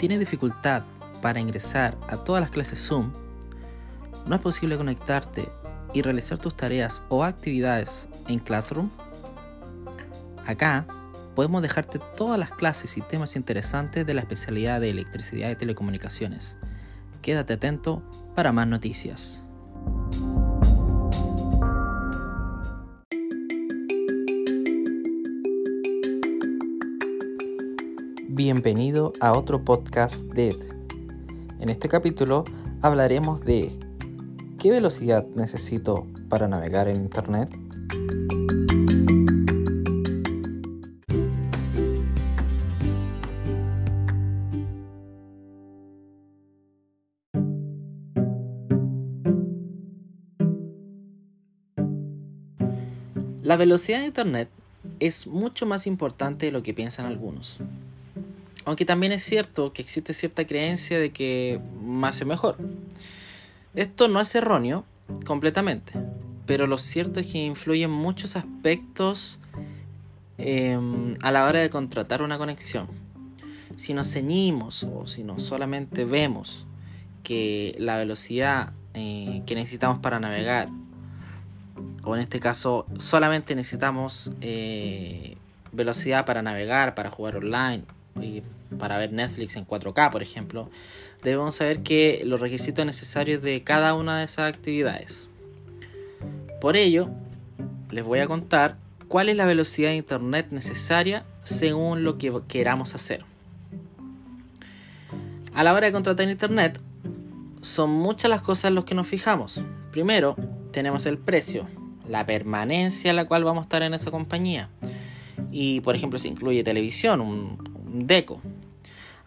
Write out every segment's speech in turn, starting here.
tienes dificultad para ingresar a todas las clases Zoom, no es posible conectarte y realizar tus tareas o actividades en Classroom, acá podemos dejarte todas las clases y temas interesantes de la especialidad de electricidad y telecomunicaciones. Quédate atento para más noticias. Bienvenido a otro podcast de. En este capítulo hablaremos de ¿qué velocidad necesito para navegar en Internet? La velocidad de Internet es mucho más importante de lo que piensan algunos. Aunque también es cierto que existe cierta creencia de que más es mejor. Esto no es erróneo completamente, pero lo cierto es que influyen muchos aspectos em, a la hora de contratar una conexión. Si nos ceñimos o si no solamente vemos que la velocidad eh, que necesitamos para navegar, o en este caso solamente necesitamos eh, velocidad para navegar, para jugar online, y para ver Netflix en 4K, por ejemplo, debemos saber que los requisitos necesarios de cada una de esas actividades. Por ello, les voy a contar cuál es la velocidad de Internet necesaria según lo que queramos hacer. A la hora de contratar Internet, son muchas las cosas en las que nos fijamos. Primero, tenemos el precio, la permanencia a la cual vamos a estar en esa compañía. Y por ejemplo, si incluye televisión, un, DECO.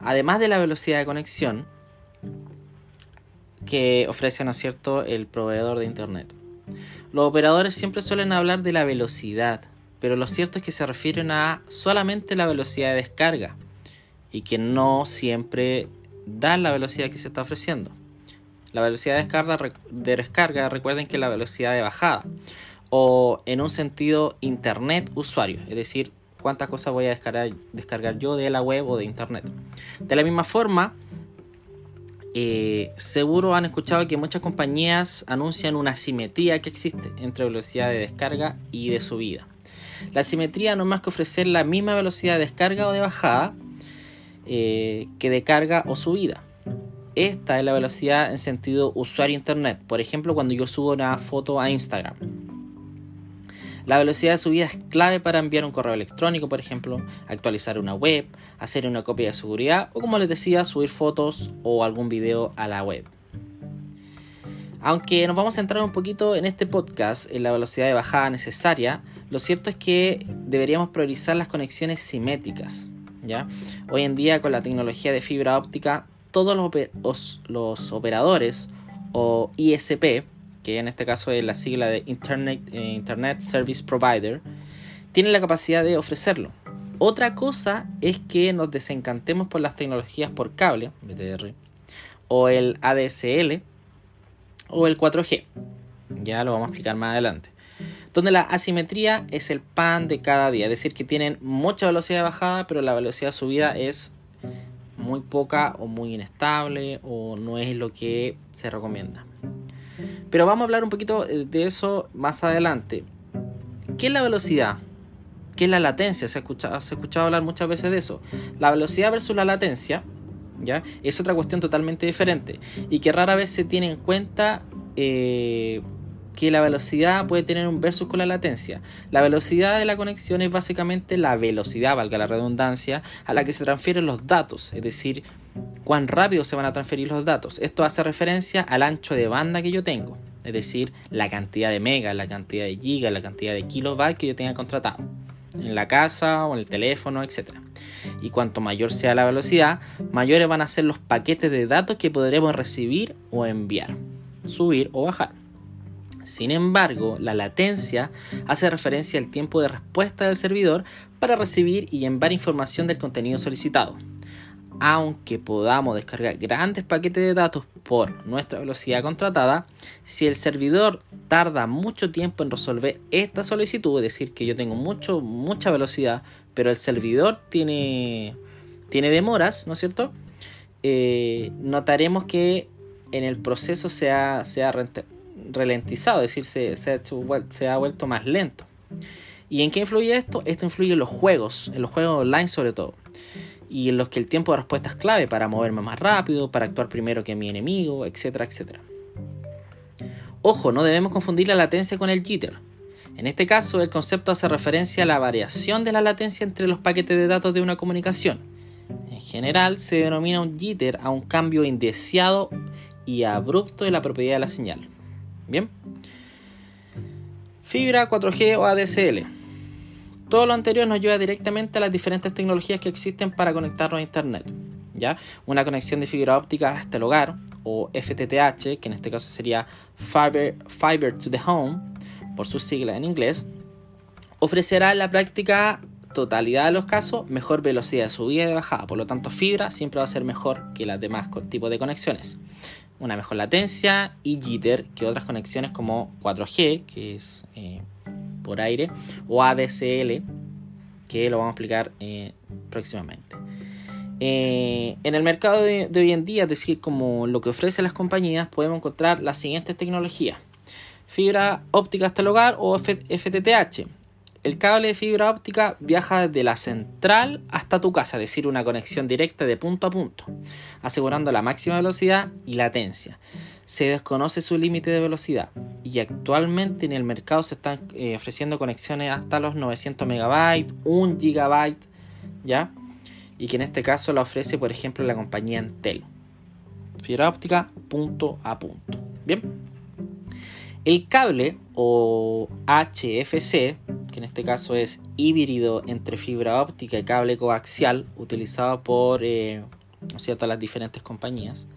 Además de la velocidad de conexión que ofrece, ¿no es cierto?, el proveedor de Internet. Los operadores siempre suelen hablar de la velocidad, pero lo cierto es que se refieren a solamente la velocidad de descarga y que no siempre dan la velocidad que se está ofreciendo. La velocidad de descarga, de descarga recuerden que es la velocidad de bajada o en un sentido internet usuario, es decir, cuántas cosas voy a descargar, descargar yo de la web o de internet. De la misma forma, eh, seguro han escuchado que muchas compañías anuncian una simetría que existe entre velocidad de descarga y de subida. La simetría no es más que ofrecer la misma velocidad de descarga o de bajada eh, que de carga o subida. Esta es la velocidad en sentido usuario internet. Por ejemplo, cuando yo subo una foto a Instagram. La velocidad de subida es clave para enviar un correo electrónico, por ejemplo, actualizar una web, hacer una copia de seguridad o como les decía, subir fotos o algún video a la web. Aunque nos vamos a centrar un poquito en este podcast en la velocidad de bajada necesaria, lo cierto es que deberíamos priorizar las conexiones simétricas. ¿ya? Hoy en día con la tecnología de fibra óptica, todos los, los operadores o ISP que en este caso es la sigla de Internet, eh, Internet Service Provider, tiene la capacidad de ofrecerlo. Otra cosa es que nos desencantemos por las tecnologías por cable, BTR, o el ADSL, o el 4G. Ya lo vamos a explicar más adelante. Donde la asimetría es el pan de cada día, es decir, que tienen mucha velocidad de bajada, pero la velocidad de subida es muy poca o muy inestable o no es lo que se recomienda. Pero vamos a hablar un poquito eh, de eso más adelante. ¿Qué es la velocidad? ¿Qué es la latencia? Se ha escuchado, hablar muchas veces de eso. La velocidad versus la latencia ¿ya? es otra cuestión totalmente diferente y que rara vez se tiene en cuenta eh, que la velocidad puede tener un versus con la latencia. La velocidad de la conexión es básicamente la velocidad, valga la redundancia, a la que se transfieren los datos, es decir, cuán rápido se van a transferir los datos. Esto hace referencia al ancho de banda que yo tengo, es decir, la cantidad de megas, la cantidad de gigas, la cantidad de kilobytes que yo tenga contratado en la casa o en el teléfono, etc. Y cuanto mayor sea la velocidad, mayores van a ser los paquetes de datos que podremos recibir o enviar, subir o bajar. Sin embargo, la latencia hace referencia al tiempo de respuesta del servidor para recibir y enviar información del contenido solicitado aunque podamos descargar grandes paquetes de datos por nuestra velocidad contratada, si el servidor tarda mucho tiempo en resolver esta solicitud, es decir, que yo tengo mucho, mucha velocidad, pero el servidor tiene, tiene demoras, ¿no es cierto? eh, notaremos que en el proceso se ha, se ha ralentizado, es decir, se, ha se ha vuelto más lento. ¿Y en qué influye esto? Esto influye en los juegos, en los juegos online sobre todo. Y en los que el tiempo de respuesta es clave para moverme más rápido, para actuar primero que mi enemigo, etcétera, etcétera. Ojo, no debemos confundir la latencia con el jitter. En este caso, el concepto hace referencia a la variación de la latencia entre los paquetes de datos de una comunicación. En general, se denomina un jitter a un cambio indeseado y abrupto de la propiedad de la señal. Bien. Fibra 4G o ADSL. Todo lo anterior nos lleva directamente a las diferentes tecnologías que existen para conectarnos a Internet. ¿ya? Una conexión de fibra óptica hasta el hogar, o FTTH, que en este caso sería Fiber, to the Home, por su sigla en inglés, ofrecerá en la práctica totalidad de los casos mejor velocidad de subida y de bajada. Por lo tanto, fibra siempre va a ser mejor que las demás tipos de conexiones. Una mejor latencia y jitter que otras conexiones como 4G, que es eh, por aire, o ADSL, que lo vamos a explicar eh, próximamente. Eh, en el mercado de, hoy en día, es decir, como lo que ofrecen las compañías, podemos encontrar las siguientes tecnologías. Fibra óptica hasta el hogar o FTTH. El cable de fibra óptica viaja desde la central hasta tu casa, es decir, una conexión directa de punto a punto, asegurando la máxima velocidad y latencia se desconoce su límite de velocidad y actualmente en el mercado se están eh, ofreciendo conexiones hasta los 900 megabytes, 1 gigabyte, ¿ya? Y que en este caso la ofrece, por ejemplo, la compañía Entel. Fibra óptica punto a punto. Bien. El cable o HFC, que en este caso es híbrido entre fibra óptica y cable coaxial, utilizado por eh, las diferentes compañías,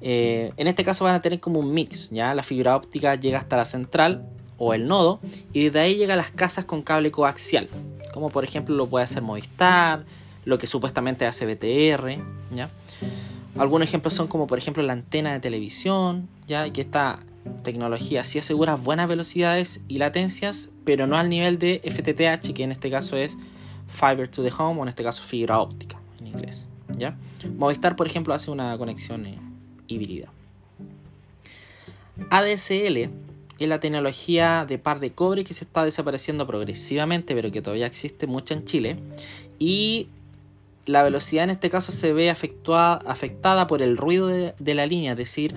eh, en este caso van a tener como un mix, ¿ya? La fibra óptica llega hasta la central o el nodo y desde ahí llega a las casas con cable coaxial, como por ejemplo lo puede hacer Movistar, lo que supuestamente hace BTR, ¿ya? Algunos ejemplos son como por ejemplo la antena de televisión, ¿ya? Que esta tecnología sí asegura buenas velocidades y latencias, pero no al nivel de FTTH, que en este caso es Fiber to the Home o en este caso fibra óptica en inglés, ¿ya? Movistar, por ejemplo, hace una conexión eh, híbrida. ADSL es la tecnología de par de cobre que se está desapareciendo progresivamente, pero que todavía existe mucha en Chile. Y la velocidad en este caso se ve afectada por el ruido de, la línea, es decir,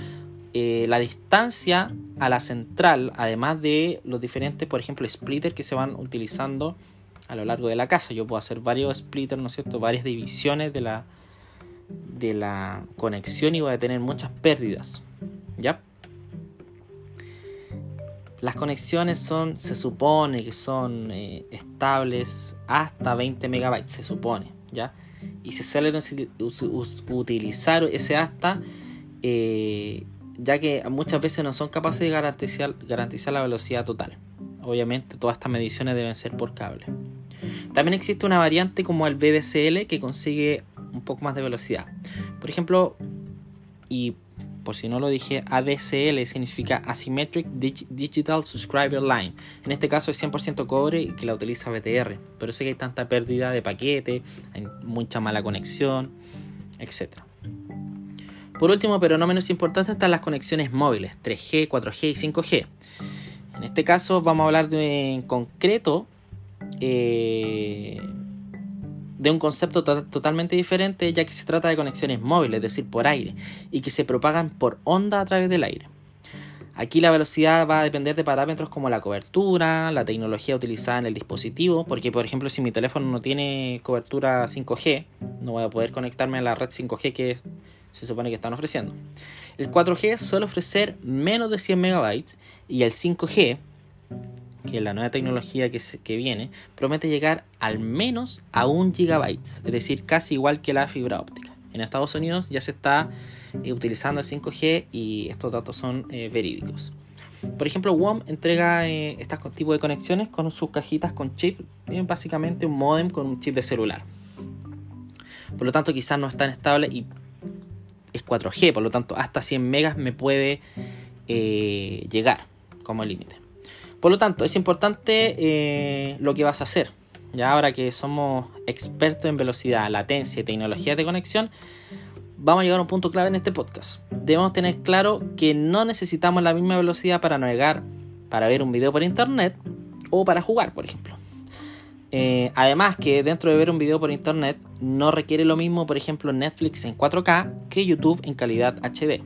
eh, la distancia a la central, además de los diferentes, por ejemplo, splitters que se van utilizando a lo largo de la casa. Yo puedo hacer varios splitters, ¿no es cierto? Varias divisiones de la, de la conexión y voy a tener muchas pérdidas. ¿Ya? Las conexiones son, se supone que son eh, estables hasta 20 megabytes, se supone, ¿ya? Y se suele utilizar ese hasta, eh, ya que muchas veces no son capaces de garantizar, la velocidad total. Obviamente todas estas mediciones deben ser por cable. También existe una variante como el VDSL que consigue un poco más de velocidad. Por ejemplo, y por si no lo dije, ADSL significa Asymmetric Digital Subscriber Line. En este caso es 100% cobre y que la utiliza BTR. Pero sé que hay tanta pérdida de paquete, hay mucha mala conexión, etc. Por último, pero no menos importante, están las conexiones móviles 3G, 4G y 5G. En este caso vamos a hablar de, en concreto eh, de un concepto totalmente diferente ya que se trata de conexiones móviles, es decir, por aire, y que se propagan por onda a través del aire. Aquí la velocidad va a depender de parámetros como la cobertura, la tecnología utilizada en el dispositivo, porque por ejemplo si mi teléfono no tiene cobertura 5G, no voy a poder conectarme a la red 5G que se supone que están ofreciendo. El 4G suele ofrecer menos de 100 megabytes y el 5G que la nueva tecnología que, que viene, promete llegar al menos a un gigabyte, es decir, casi igual que la fibra óptica. En Estados Unidos ya se está eh, utilizando el 5G y estos datos son eh, verídicos. Por ejemplo, WOM entrega eh, este tipo de conexiones con sus cajitas con chip, básicamente un modem con un chip de celular. Por lo tanto, quizás no es tan estable es 4G, por lo tanto, hasta 100 megas me puede llegar como límite. Por lo tanto, es importante eh, lo que vas a hacer. Ya ahora que somos expertos en velocidad, latencia y tecnologías de conexión, vamos a llegar a un punto clave en este podcast. Debemos tener claro que no necesitamos la misma velocidad para navegar, para ver un video por internet o para jugar, por ejemplo. Eh, además que dentro de ver un video por internet no requiere lo mismo, por ejemplo, Netflix en 4K que YouTube en calidad HD.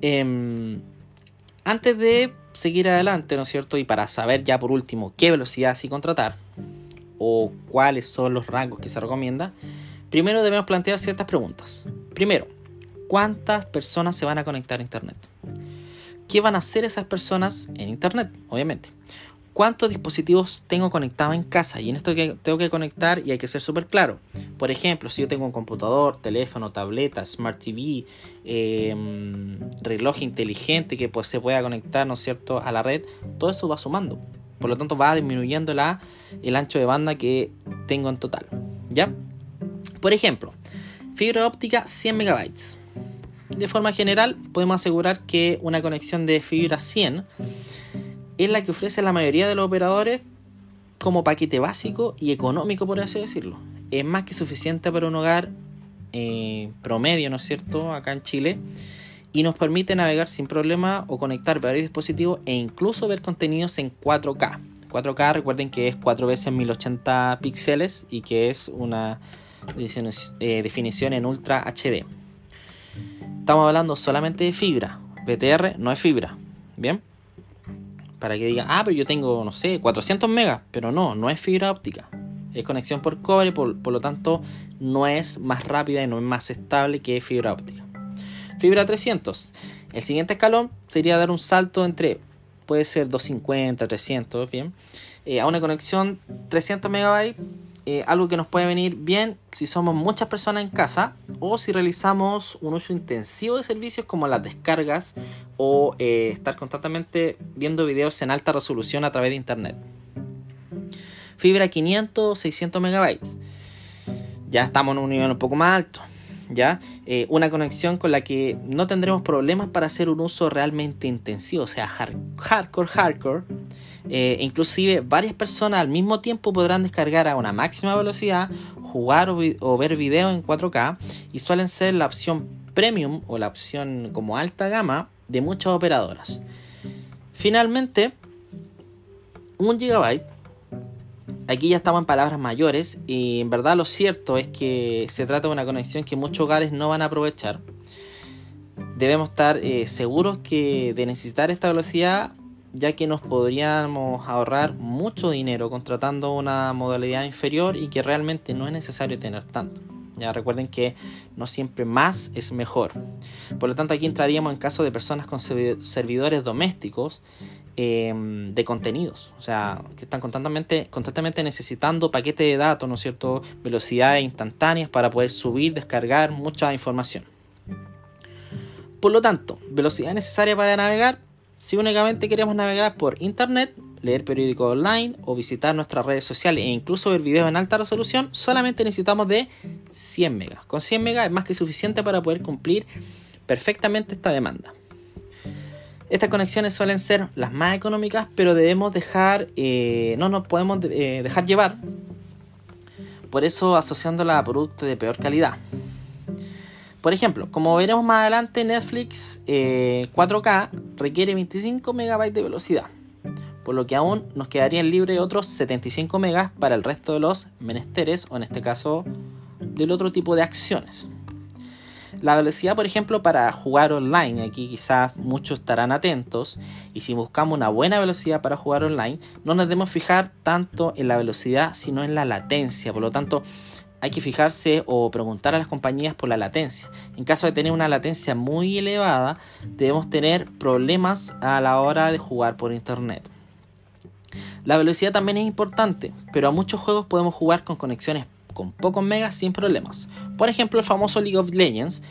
Em, antes de seguir adelante, ¿no es cierto? Y para saber ya por último qué velocidad sí contratar o cuáles son los rangos que se recomienda, primero debemos plantear ciertas preguntas. Primero, ¿cuántas personas se van a conectar a Internet? ¿Qué van a hacer esas personas en Internet? Obviamente cuántos dispositivos tengo conectados en casa. Y en esto tengo que conectar y hay que ser súper claro. Por ejemplo, si yo tengo un computador, teléfono, tableta, smart TV, em, reloj inteligente que pues, se pueda conectar, ¿no es cierto?, a la red, todo eso va sumando. Por lo tanto, va disminuyendo la, el ancho de banda que tengo en total. ¿Ya? Por ejemplo, fibra óptica 100 megabytes. De forma general, podemos asegurar que una conexión de fibra 100 es la que ofrece la mayoría de los operadores como paquete básico y económico, por así decirlo. Es más que suficiente para un hogar eh, promedio, ¿no es cierto?, acá en Chile, y nos permite navegar sin problema o conectar varios dispositivos e incluso ver contenidos en 4K. 4K, recuerden que es 4 veces 1080 píxeles y que es una eh, definición en Ultra HD. Estamos hablando solamente de fibra. BTR no es fibra. Bien para que digan, ah, pero yo tengo, no sé, 400 megas, pero no, no es fibra óptica. Es conexión por cobre, por, lo tanto no es más rápida y no es más estable que fibra óptica. Fibra 300. El siguiente escalón sería dar un salto entre, puede ser 250, 300, bien, eh, a una conexión 300 megabytes eh, algo que nos puede venir bien si somos muchas personas en casa o si realizamos un uso intensivo de servicios como las descargas o eh, estar constantemente viendo videos en alta resolución a través de internet. Fibra 500 600 megabytes. Ya estamos en un nivel un poco más alto. ¿ya? Eh, una conexión con la que no tendremos problemas para hacer un uso realmente intensivo, o sea, hardcore, hardcore eh, inclusive varias personas al mismo tiempo podrán descargar a una máxima velocidad, jugar o, ver video en 4K y suelen ser la opción premium o la opción como alta gama de muchas operadoras. Finalmente, un gigabyte. Aquí ya estamos en palabras mayores y en verdad lo cierto es que se trata de una conexión que muchos hogares no van a aprovechar. Debemos estar eh, seguros que de necesitar esta velocidad ya que nos podríamos ahorrar mucho dinero contratando una modalidad inferior y que realmente no es necesario tener tanto. Ya recuerden que no siempre más es mejor. Por lo tanto, aquí entraríamos en caso de personas con servidores domésticos em, de contenidos. O sea, que están constantemente, constantemente necesitando paquetes de datos, ¿no es cierto? Velocidades instantáneas para poder subir, descargar mucha información. Por lo tanto, velocidad necesaria para navegar, si únicamente queremos navegar por internet, leer periódicos online o visitar nuestras redes sociales e incluso ver videos en alta resolución, solamente necesitamos de 100 megas. Con 100 megas es más que suficiente para poder cumplir perfectamente esta demanda. Estas conexiones suelen ser las más económicas, pero debemos dejar, eh, no nos podemos eh, dejar llevar, por eso asociándola a productos de peor calidad. Por ejemplo, como veremos más adelante, Netflix 4K eh, requiere 25 MB de velocidad, por lo que aún nos quedarían libres otros 75 MB para el resto de los menesteres, o en este caso, del otro tipo de acciones. La velocidad, por ejemplo, para jugar online, aquí quizás muchos estarán atentos, y si buscamos una buena velocidad para jugar online, no nos debemos fijar tanto en la velocidad, sino en la latencia. Por lo tanto, hay que fijarse o preguntar a las compañías por la latencia. En caso de tener una latencia muy elevada, debemos tener problemas a la hora de jugar por internet. La velocidad también es importante, pero a muchos juegos podemos jugar con conexiones con pocos megas sin problemas. Por ejemplo, el famoso League of Legends,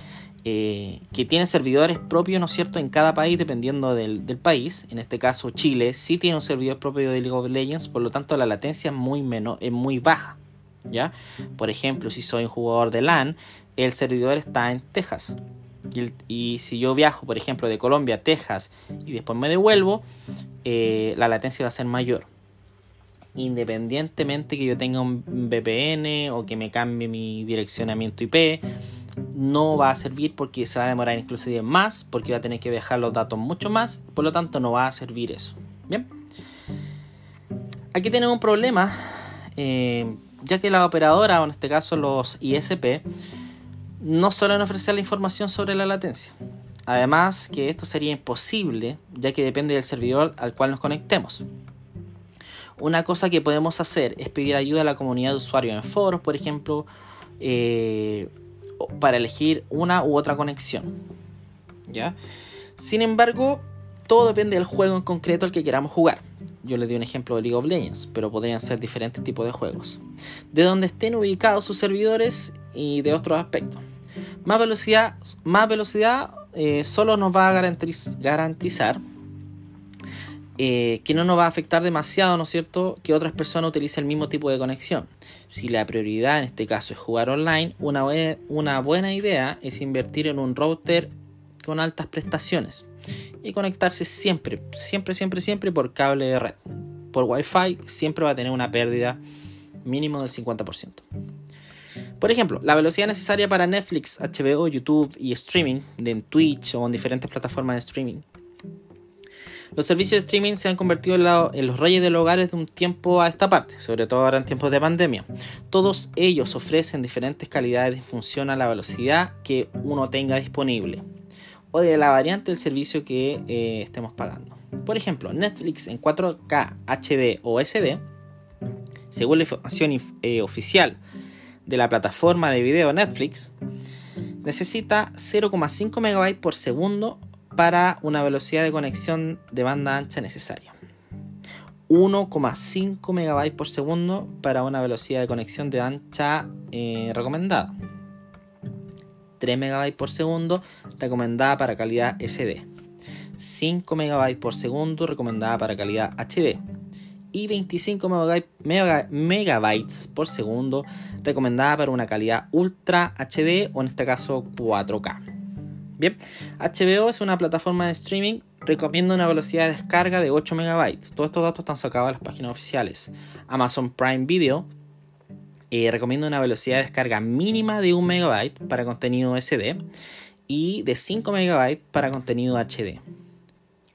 eh, que tiene servidores propios, ¿no es cierto?, en cada país dependiendo del, país. En este caso, Chile sí tiene un servidor propio de League of Legends, por lo tanto la latencia es muy, es muy baja. ¿ya? Por ejemplo, si soy un jugador de LAN, el servidor está en Texas. Y, si yo viajo, por ejemplo, de Colombia a Texas y después me devuelvo, eh, la latencia va a ser mayor. Independientemente que yo tenga un VPN o que me cambie mi direccionamiento IP, no va a servir porque se va a demorar inclusive más, porque va a tener que dejar los datos mucho más, por lo tanto no va a servir eso. Bien. Aquí tenemos un problema, eh, ya que la operadora, o en este caso los ISP, no suelen ofrecer la información sobre la latencia. Además que esto sería imposible, ya que depende del servidor al cual nos conectemos. Una cosa que podemos hacer es pedir ayuda a la comunidad de usuarios en foros, por ejemplo, eh, para elegir una u otra conexión. ¿ya? Sin embargo, todo depende del juego en concreto al que queramos jugar. Yo les di un ejemplo de League of Legends, pero podrían ser diferentes tipos de juegos. De donde estén ubicados sus servidores y de otros aspectos. Más velocidad, más velocidad eh, solo nos va a garantizar eh, que no nos va a afectar demasiado, ¿no es cierto?, que otras personas utilicen el mismo tipo de conexión. Si la prioridad en este caso es jugar online, una, una buena idea es invertir en un router con altas prestaciones y conectarse siempre, siempre, siempre, siempre por cable de red. Por Wi-Fi siempre va a tener una pérdida mínimo del 50%. Por ejemplo, la velocidad necesaria para Netflix, HBO, YouTube y streaming, en Twitch o en diferentes plataformas de streaming, los servicios de streaming se han convertido en, los reyes de los hogares de un tiempo a esta parte, sobre todo ahora en tiempos de pandemia. Todos ellos ofrecen diferentes calidades en función a la velocidad que uno tenga disponible o de la variante del servicio que eh, estemos pagando. Por ejemplo, Netflix en 4K HD o SD, según la información eh, oficial de la plataforma de video Netflix, necesita 0,5 MB por segundo para una velocidad de conexión de banda ancha necesaria. 1,5 MB por segundo para una velocidad de conexión de ancha eh, recomendada. 3 MB por segundo recomendada para calidad SD. 5 MB por segundo recomendada para calidad HD. Y 25 MB por segundo recomendada para una calidad Ultra HD o en este caso 4K. Bien, HBO es una plataforma de streaming. Recomiendo una velocidad de descarga de 8 MB. Todos estos datos están sacados de las páginas oficiales. Amazon Prime Video eh, recomiendo una velocidad de descarga mínima de 1 MB para contenido SD y de 5 MB para contenido HD.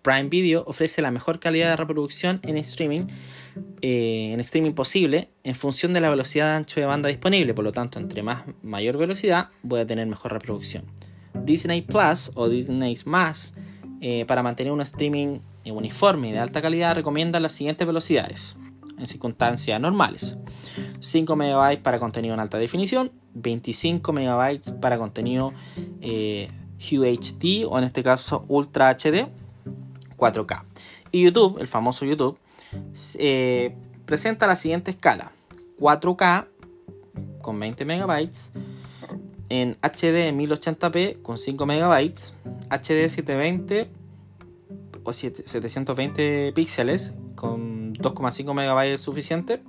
Prime Video ofrece la mejor calidad de reproducción en streaming, eh, en streaming posible en función de la velocidad de ancho de banda disponible. Por lo tanto, entre más mayor velocidad voy a tener mejor reproducción. Disney Plus o Disney Más, eh, para mantener un streaming uniforme y de alta calidad, recomienda las siguientes velocidades en circunstancias normales: 5 MB para contenido en alta definición, 25 MB para contenido eh, UHD o en este caso Ultra HD 4K. Y YouTube, el famoso YouTube, eh, presenta la siguiente escala: 4K con 20 MB, en HD 1080p con 5 MB, HD 720 o 720 píxeles con 2,5 MB suficiente,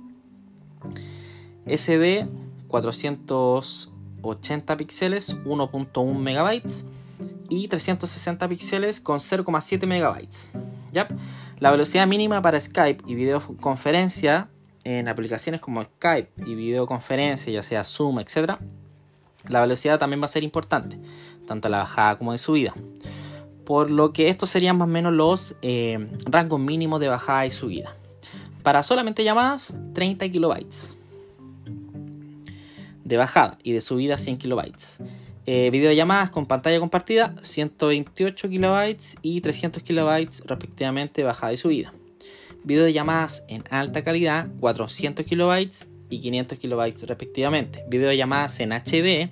SD 480 píxeles 1.1 MB y 360 píxeles con 0,7 MB. ¿Ya? La velocidad mínima para Skype y videoconferencia en aplicaciones como Skype y videoconferencia, ya sea Zoom, etc la velocidad también va a ser importante, tanto la bajada como de subida. Por lo que estos serían más o menos los eh, rangos mínimos de bajada y subida. Para solamente llamadas, 30 kilobytes de bajada y de subida 100 kilobytes. Eh, videollamadas con pantalla compartida 128 kilobytes y 300 kilobytes respectivamente bajada y subida. Videollamadas en alta calidad 400 kilobytes y 500 kilobytes respectivamente. Videollamadas en HD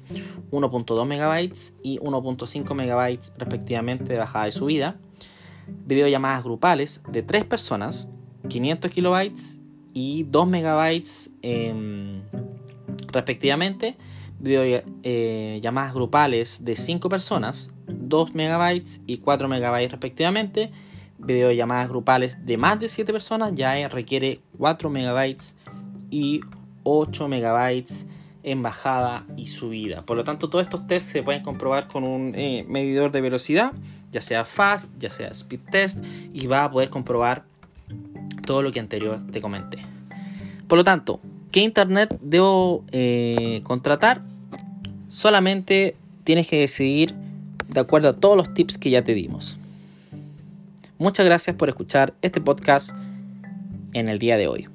1.2 MB y 1.5 MB respectivamente de bajada y subida. Videollamadas grupales de 3 personas 500 kilobytes y 2 MB respectivamente. Videollamadas eh, grupales de 5 personas 2 MB y 4 MB respectivamente. Videollamadas grupales de más de 7 personas ya requiere 4 MB y 8 megabytes en bajada y subida. Por lo tanto, todos estos tests se pueden comprobar con un eh, medidor de velocidad, ya sea fast, ya sea speed test, y va a poder comprobar todo lo que anterior te comenté. Por lo tanto, ¿qué internet debo eh, contratar? Solamente tienes que decidir de acuerdo a todos los tips que ya te dimos. Muchas gracias por escuchar este podcast en el día de hoy.